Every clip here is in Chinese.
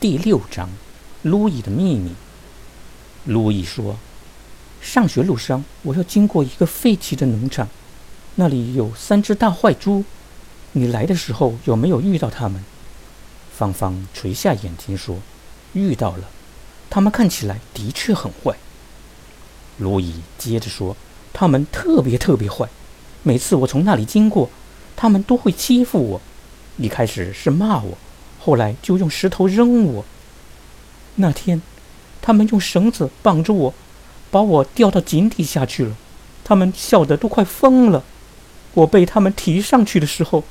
第六章，路易的秘密。路易说：“上学路上，我要经过一个废弃的农场，那里有三只大坏猪。你来的时候有没有遇到它们？”芳芳垂下眼睛说：“遇到了，它们看起来的确很坏。”路易接着说：“它们特别特别坏，每次我从那里经过，它们都会欺负我。一开始是骂我。”后来就用石头扔我。那天，他们用绳子绑着我，把我吊到井底下去了。他们笑得都快疯了。我被他们提上去的时候，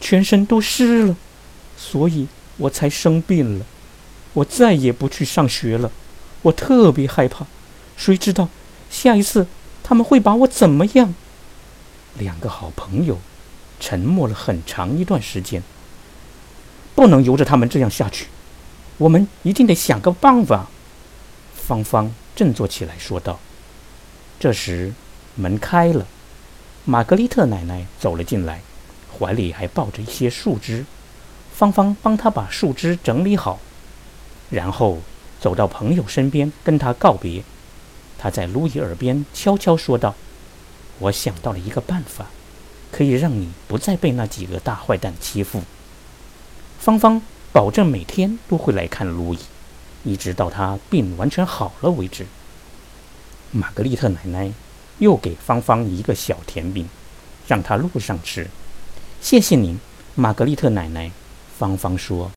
全身都湿了，所以我才生病了。我再也不去上学了。我特别害怕，谁知道下一次他们会把我怎么样？两个好朋友沉默了很长一段时间。不能由着他们这样下去，我们一定得想个办法。芳芳振作起来说道。这时门开了，玛格丽特奶奶走了进来，怀里还抱着一些树枝。芳芳帮她把树枝整理好，然后走到朋友身边跟他告别。他在路易耳边悄悄说道：“我想到了一个办法，可以让你不再被那几个大坏蛋欺负。”芳芳保证每天都会来看路易，一直到他病完全好了为止。玛格丽特奶奶又给芳芳一个小甜饼，让她路上吃。谢谢您，玛格丽特奶奶。芳芳说。